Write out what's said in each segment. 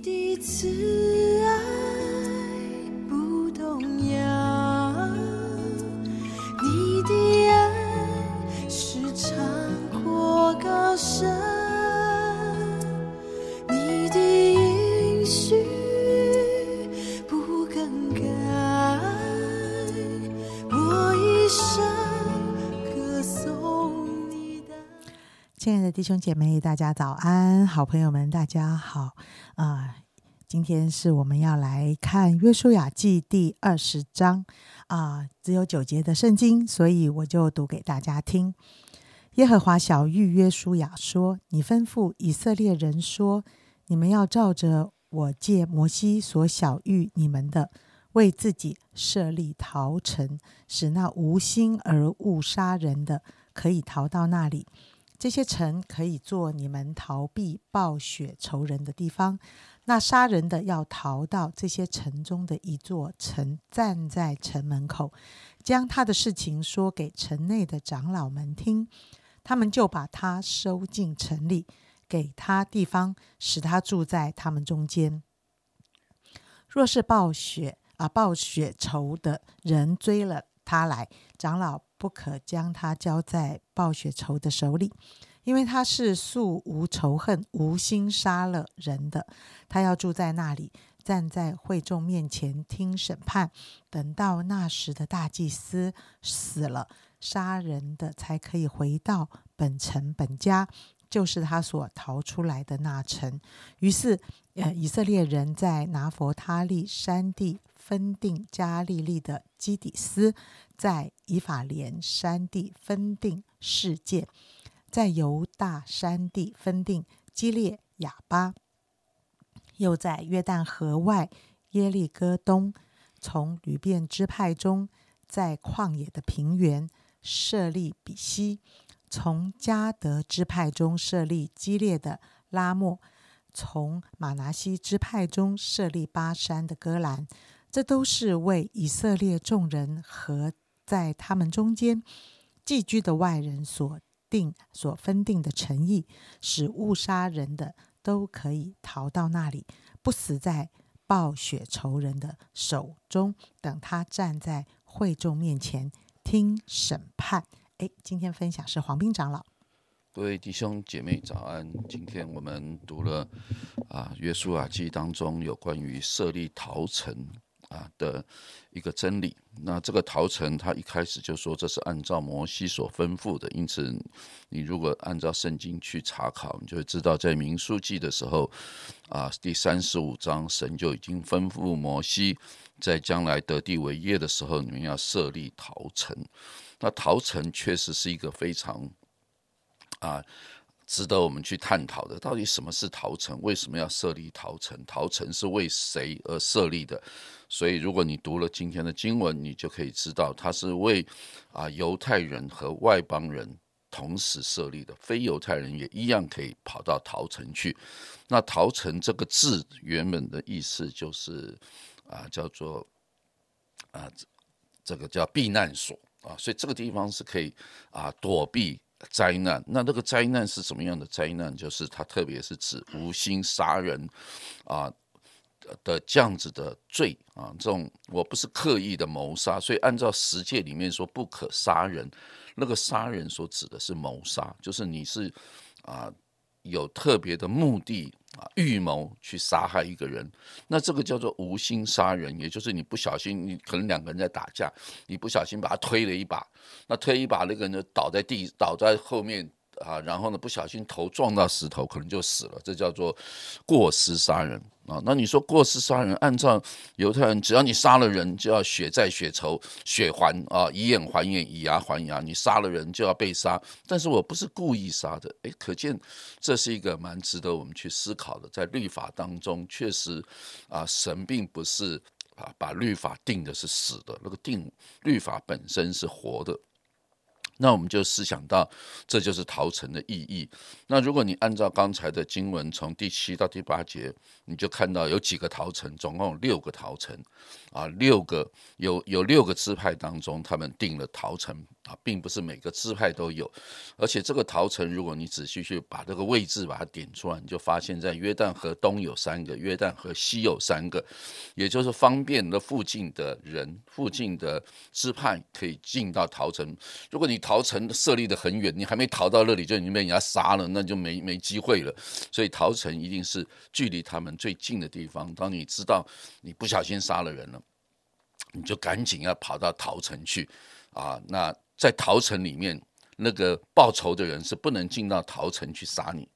第一次弟兄姐妹，大家早安！好朋友们，大家好啊、今天是我们要来看《约书亚记》第二十章啊、只有九节的圣经，所以我就读给大家听。耶和华小谕约书亚说：“你吩咐以色列人说，你们要照着我借摩西所小谕你们的，为自己设立逃城，使那无心而误杀人的可以逃到那里。”这些城可以做你们逃避暴雪仇人的地方。那杀人的要逃到这些城中的一座城，站在城门口，将他的事情说给城内的长老们听。他们就把他收进城里，给他地方，使他住在他们中间。若是暴雪啊暴雪仇的人追了他来，长老不可将他交在暴雪仇的手里，因为他是素无仇恨、无心杀了人的。他要住在那里，站在会众面前听审判。等到那时的大祭司死了，杀人的才可以回到本城本家，就是他所逃出来的那城。于是，呃，以色列人在拿佛他利山地分定加利利的基底斯，在以法莲山地分定世界，在犹大山地分定基列亚巴，又在约旦河外耶利哥东，从吕遍支派中，在旷野的平原设立比西，从加德支派中设立基列的拉莫，从马拿西支派中设立巴山的戈兰，这都是为以色列众人和在他们中间寄居的外人所定、所分定的诚意，使误杀人的都可以逃到那里，不死在暴雪仇人的手中。等他站在会众面前听审判。诶，今天分享是黄斌长老。各位弟兄姐妹早安！今天我们读了啊《约书亚记》当中有关于设立逃城啊的一个真理。那这个陶城，他一开始就说这是按照摩西所吩咐的，因此你如果按照圣经去查考，你就会知道，在民数记的时候啊，第三十五章，神就已经吩咐摩西，在将来得地为业的时候，你们要设立陶城。那陶城确实是一个非常啊，值得我们去探讨的，到底什么是逃城？为什么要设立逃城？逃城是为谁而设立的？所以，如果你读了今天的经文，你就可以知道，它是为啊犹太人和外邦人同时设立的，非犹太人也一样可以跑到逃城去。那逃城这个字原本的意思就是啊，叫做啊这个叫避难所啊，所以这个地方是可以啊躲避灾难。那那个灾难是什么样的灾难？就是它特别是指无心杀人啊的这样子的罪啊，这种我不是刻意的谋杀，所以按照十诫里面说不可杀人，那个杀人所指的是谋杀，就是你是啊有特别的目的啊预谋去杀害一个人，那这个叫做无心杀人，也就是你不小心，你可能两个人在打架，你不小心把他推了一把，那推一把那个人就倒在地，倒在后面。啊，然后呢，不小心头撞到石头，可能就死了，这叫做过失杀人啊。那你说过失杀人，按照犹太人，只要你杀了人，就要血债血仇，血还啊，以眼还眼，以牙还牙。你杀了人就要被杀，但是我不是故意杀的，诶，可见这是一个蛮值得我们去思考的。在律法当中，确实啊，神并不是啊把律法定的是死的，那个定律法本身是活的。那我们就思想到，这就是逃城的意义。那如果你按照刚才的经文，从第七到第八节，你就看到有几个逃城，总共有六个逃城，啊，六个有有六个支派当中，他们定了逃城啊，并不是每个支派都有。而且这个逃城，如果你仔细去把这个位置把它点出来，你就发现在约旦河东有三个，约旦河西有三个，也就是方便了附近的人、附近的支派可以进到逃城。如果你逃城设立的很远，你还没逃到那里就已经被人家杀了，那就没没机会了。所以逃城一定是距离他们最近的地方。当你知道你不小心杀了人了，你就赶紧要跑到逃城去啊！那在逃城里面，那个报仇的人是不能进到逃城去杀你。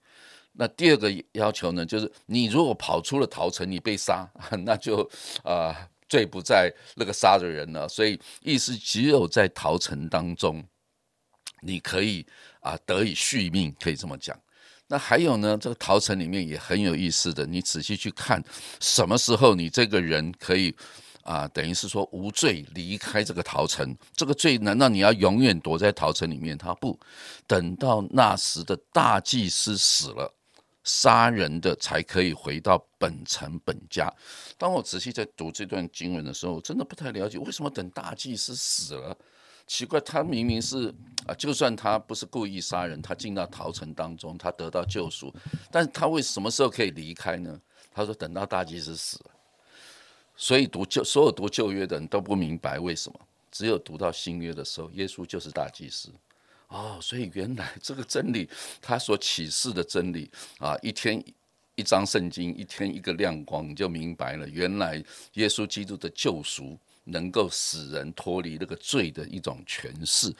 那第二个要求呢，就是你如果跑出了逃城，你被杀，那就啊。罪不在那个杀的人了，所以意思只有在逃城当中，你可以啊得以续命，可以这么讲。那还有呢，这个逃城里面也很有意思的，你仔细去看，什么时候你这个人可以啊，等于是说无罪离开这个逃城？这个罪难道你要永远躲在逃城里面？他不等到那时的大祭司死了。杀人的才可以回到本城本家。当我仔细在读这段经文的时候，我真的不太了解为什么等大祭司死了，奇怪，他明明是啊，就算他不是故意杀人，他进到逃城当中，他得到救赎，但是他为什么时候可以离开呢？他说等到大祭司死了。所以读旧所有读旧约的人都不明白为什么，只有读到新约的时候，耶稣就是大祭司。哦，所以原来这个真理，他所启示的真理啊，一天一张圣经，一天一个亮光，你就明白了。原来耶稣基督的救赎能够使人脱离那个罪的一种诠释，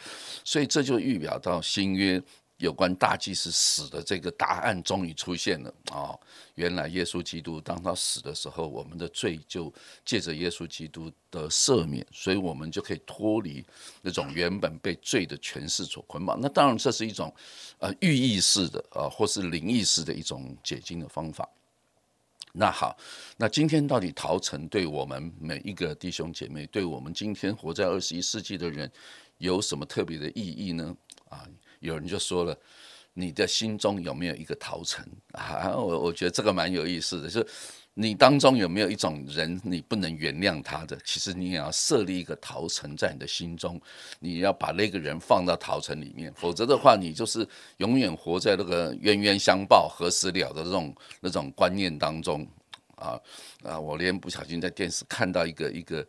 所以这就预表到新约。有关大祭司死的这个答案终于出现了啊！原来耶稣基督当他死的时候，我们的罪就借着耶稣基督的赦免，所以我们就可以脱离那种原本被罪的权势所捆绑。那当然，这是一种呃寓意式的啊，或是灵异式的一种解经的方法。那好，那今天到底陶城对我们每一个弟兄姐妹，对我们今天活在二十一世纪的人，有什么特别的意义呢？啊？有人就说了，你的心中有没有一个陶城啊？我我觉得这个蛮有意思的，是你当中有没有一种人，你不能原谅他的？其实你也要设立一个陶城在你的心中，你要把那个人放到陶城里面，否则的话，你就是永远活在那个冤冤相报何时了的这种那种观念当中啊啊！我连不小心在电视看到一个一个。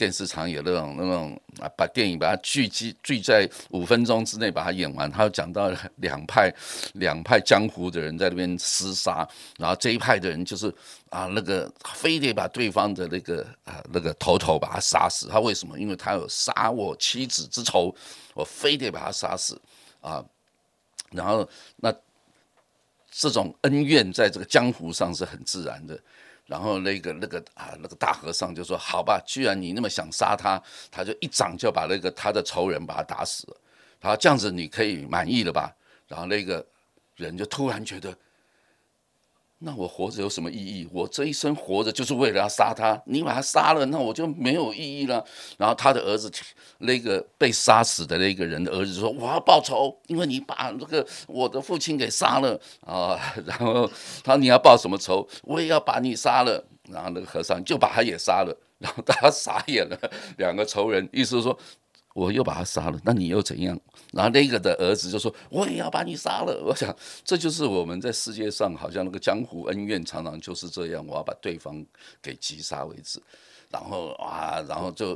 电视场有那种那种啊，把电影把它聚集聚在五分钟之内把它演完。他又讲到两派两派江湖的人在那边厮杀，然后这一派的人就是啊，那个非得把对方的那个啊那个头头把他杀死。他为什么？因为他有杀我妻子之仇，我非得把他杀死啊。然后那这种恩怨在这个江湖上是很自然的。然后那个那个啊，那个大和尚就说：“好吧，既然你那么想杀他，他就一掌就把那个他的仇人把他打死了。好，这样子你可以满意了吧？”然后那个人就突然觉得。那我活着有什么意义？我这一生活着就是为了要杀他。你把他杀了，那我就没有意义了。然后他的儿子，那个被杀死的那个人的儿子说：“我要报仇，因为你把那个我的父亲给杀了啊。”然后他说：“你要报什么仇？我也要把你杀了。”然后那个和尚就把他也杀了。然后大家傻眼了，两个仇人，意思是说。我又把他杀了，那你又怎样？然后那个的儿子就说：“我也要把你杀了。”我想，这就是我们在世界上好像那个江湖恩怨，常常就是这样。我要把对方给击杀为止。然后啊，然后就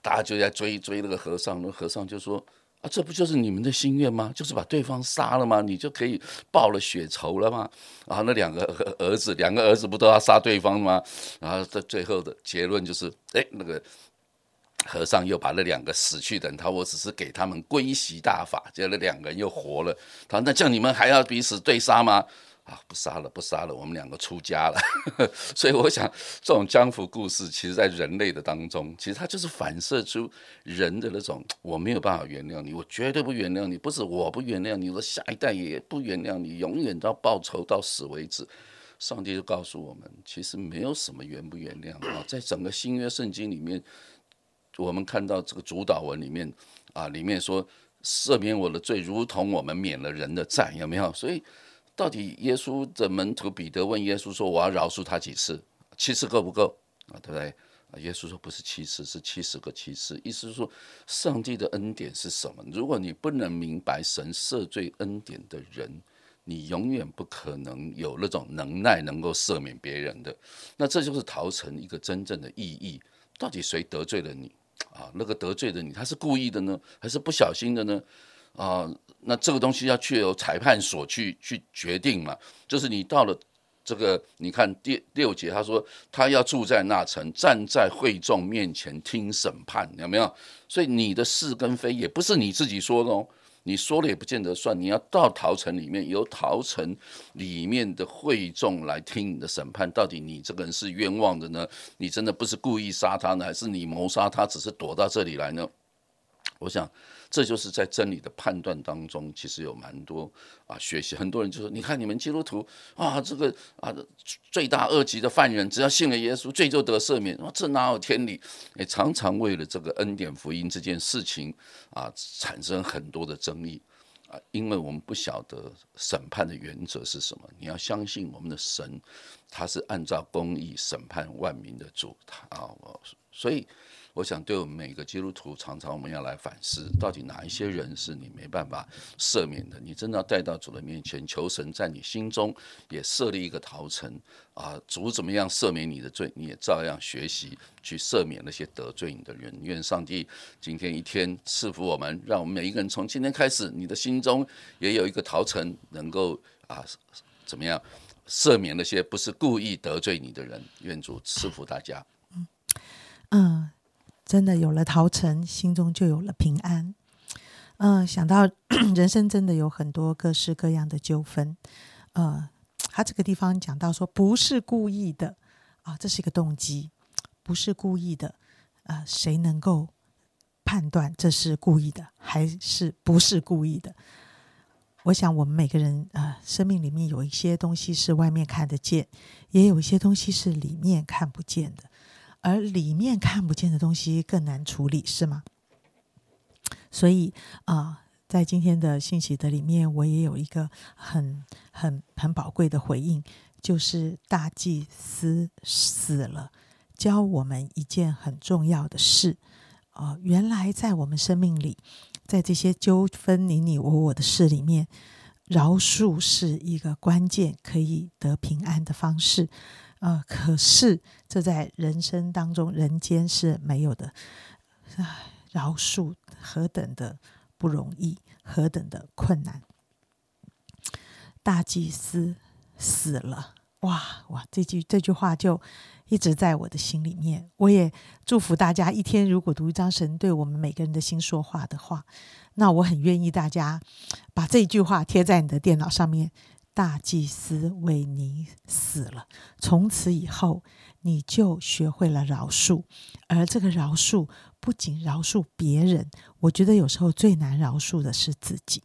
大家就在追追那个和尚。那和尚就说：“啊，这不就是你们的心愿吗？就是把对方杀了吗？你就可以报了血仇了吗？”然后那两个儿子，两个儿子不都要杀对方吗？然后在最后的结论就是：哎，那个。和尚又把那两个死去的人，他我只是给他们归习大法，结果那两个人又活了。他：“那叫你们还要彼此对杀吗？”啊，不杀了，不杀了，我们两个出家了。所以我想，这种江湖故事，其实在人类的当中，其实它就是反射出人的那种我没有办法原谅你，我绝对不原谅你，不是我不原谅你，我下一代也不原谅你，永远都要报仇到死为止。上帝就告诉我们，其实没有什么原不原谅啊，在整个新约圣经里面。我们看到这个主导文里面啊，里面说赦免我的罪，如同我们免了人的债，有没有？所以，到底耶稣的门徒彼得问耶稣说：“我要饶恕他几次？七次够不够？”啊，对不对？耶稣说不是七次，是七十个七次。意思是说，上帝的恩典是什么？如果你不能明白神赦罪恩典的人，你永远不可能有那种能耐能够赦免别人的。那这就是逃城一个真正的意义。到底谁得罪了你？啊，那个得罪的你，他是故意的呢，还是不小心的呢？啊，那这个东西要去由裁判所去去决定嘛。就是你到了。这个你看第六节，他说他要住在那城，站在会众面前听审判，有没有？所以你的是跟非也不是你自己说的哦，你说了也不见得算。你要到陶城里面，由陶城里面的会众来听你的审判，到底你这个人是冤枉的呢？你真的不是故意杀他呢，还是你谋杀他，只是躲到这里来呢？我想。这就是在真理的判断当中，其实有蛮多啊学习。很多人就说：“你看你们基督徒啊，这个啊罪大恶极的犯人，只要信了耶稣，罪就得赦免。”这哪有天理？也常常为了这个恩典福音这件事情啊，产生很多的争议啊，因为我们不晓得审判的原则是什么。你要相信我们的神，他是按照公义审判万民的主，他啊，所以。我想，对我们每个基督徒，常常我们要来反思，到底哪一些人是你没办法赦免的？你真的要带到主的面前，求神在你心中也设立一个陶城啊！主怎么样赦免你的罪，你也照样学习去赦免那些得罪你的人。愿上帝今天一天赐福我们，让我们每一个人从今天开始，你的心中也有一个陶城，能够啊怎么样赦免那些不是故意得罪你的人。愿主赐福大家。嗯嗯。真的有了陶城，心中就有了平安。嗯，想到 人生真的有很多各式各样的纠纷。呃，他这个地方讲到说，不是故意的啊，这是一个动机，不是故意的。呃，谁能够判断这是故意的还是不是故意的？我想，我们每个人啊，生命里面有一些东西是外面看得见，也有一些东西是里面看不见的。而里面看不见的东西更难处理，是吗？所以啊，在今天的信息的里面，我也有一个很很很宝贵的回应，就是大祭司死了，教我们一件很重要的事。啊，原来在我们生命里，在这些纠纷你你我我的事里面，饶恕是一个关键，可以得平安的方式。啊！可是这在人生当中，人间是没有的。唉，饶恕何等的不容易，何等的困难。大祭司死了，哇哇！这句这句话就一直在我的心里面。我也祝福大家，一天如果读一张神对我们每个人的心说话的话，那我很愿意大家把这句话贴在你的电脑上面。大祭司为你死了，从此以后你就学会了饶恕，而这个饶恕不仅饶恕别人，我觉得有时候最难饶恕的是自己。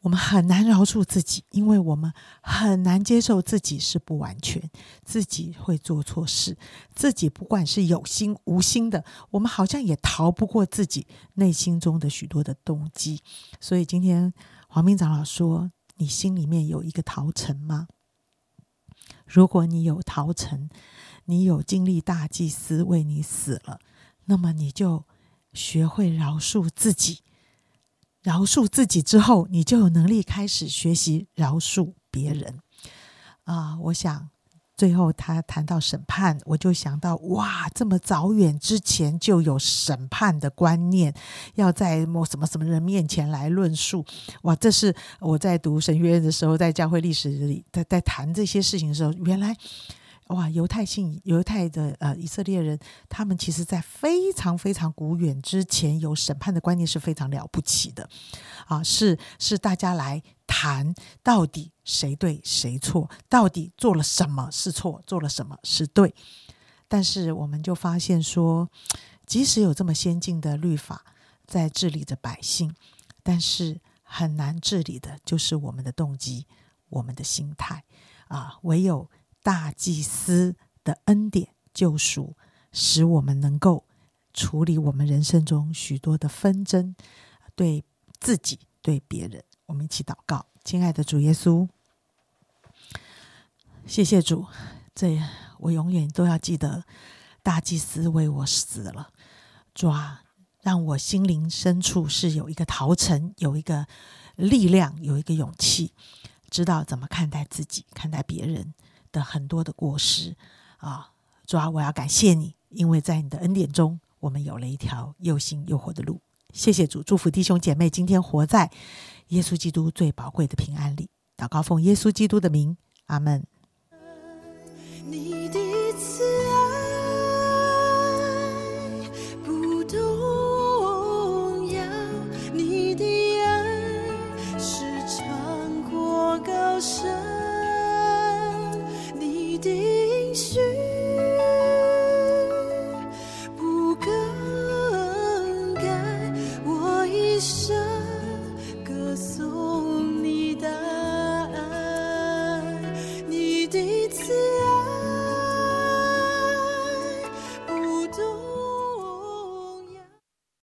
我们很难饶恕自己，因为我们很难接受自己是不完全，自己会做错事，自己不管是有心无心的，我们好像也逃不过自己内心中的许多的动机。所以今天黄明长老说。你心里面有一个陶城吗？如果你有陶城，你有经历大祭司为你死了，那么你就学会饶恕自己。饶恕自己之后，你就有能力开始学习饶恕别人。啊，我想。最后，他谈到审判，我就想到哇，这么早远之前就有审判的观念，要在某什么什么人面前来论述。哇，这是我在读神学院的时候，在教会历史里，在在谈这些事情的时候，原来哇，犹太信犹太的呃以色列人，他们其实在非常非常古远之前，有审判的观念是非常了不起的啊，是是大家来。谈到底谁对谁错，到底做了什么是错，做了什么是对？但是我们就发现说，即使有这么先进的律法在治理着百姓，但是很难治理的就是我们的动机、我们的心态啊！唯有大祭司的恩典救赎，使我们能够处理我们人生中许多的纷争，对。自己，对别人。我们一起祷告，亲爱的主耶稣，谢谢主，这我永远都要记得，大祭司为我死了，主啊，让我心灵深处是有一个陶城，有一个力量，有一个勇气，知道怎么看待自己，看待别人的很多的过失。啊，主啊，我要感谢你，因为在你的恩典中，我们有了一条又新又活的路。谢谢主，祝福弟兄姐妹今天活在耶稣基督最宝贵的平安里。祷告奉耶稣基督的名，阿门。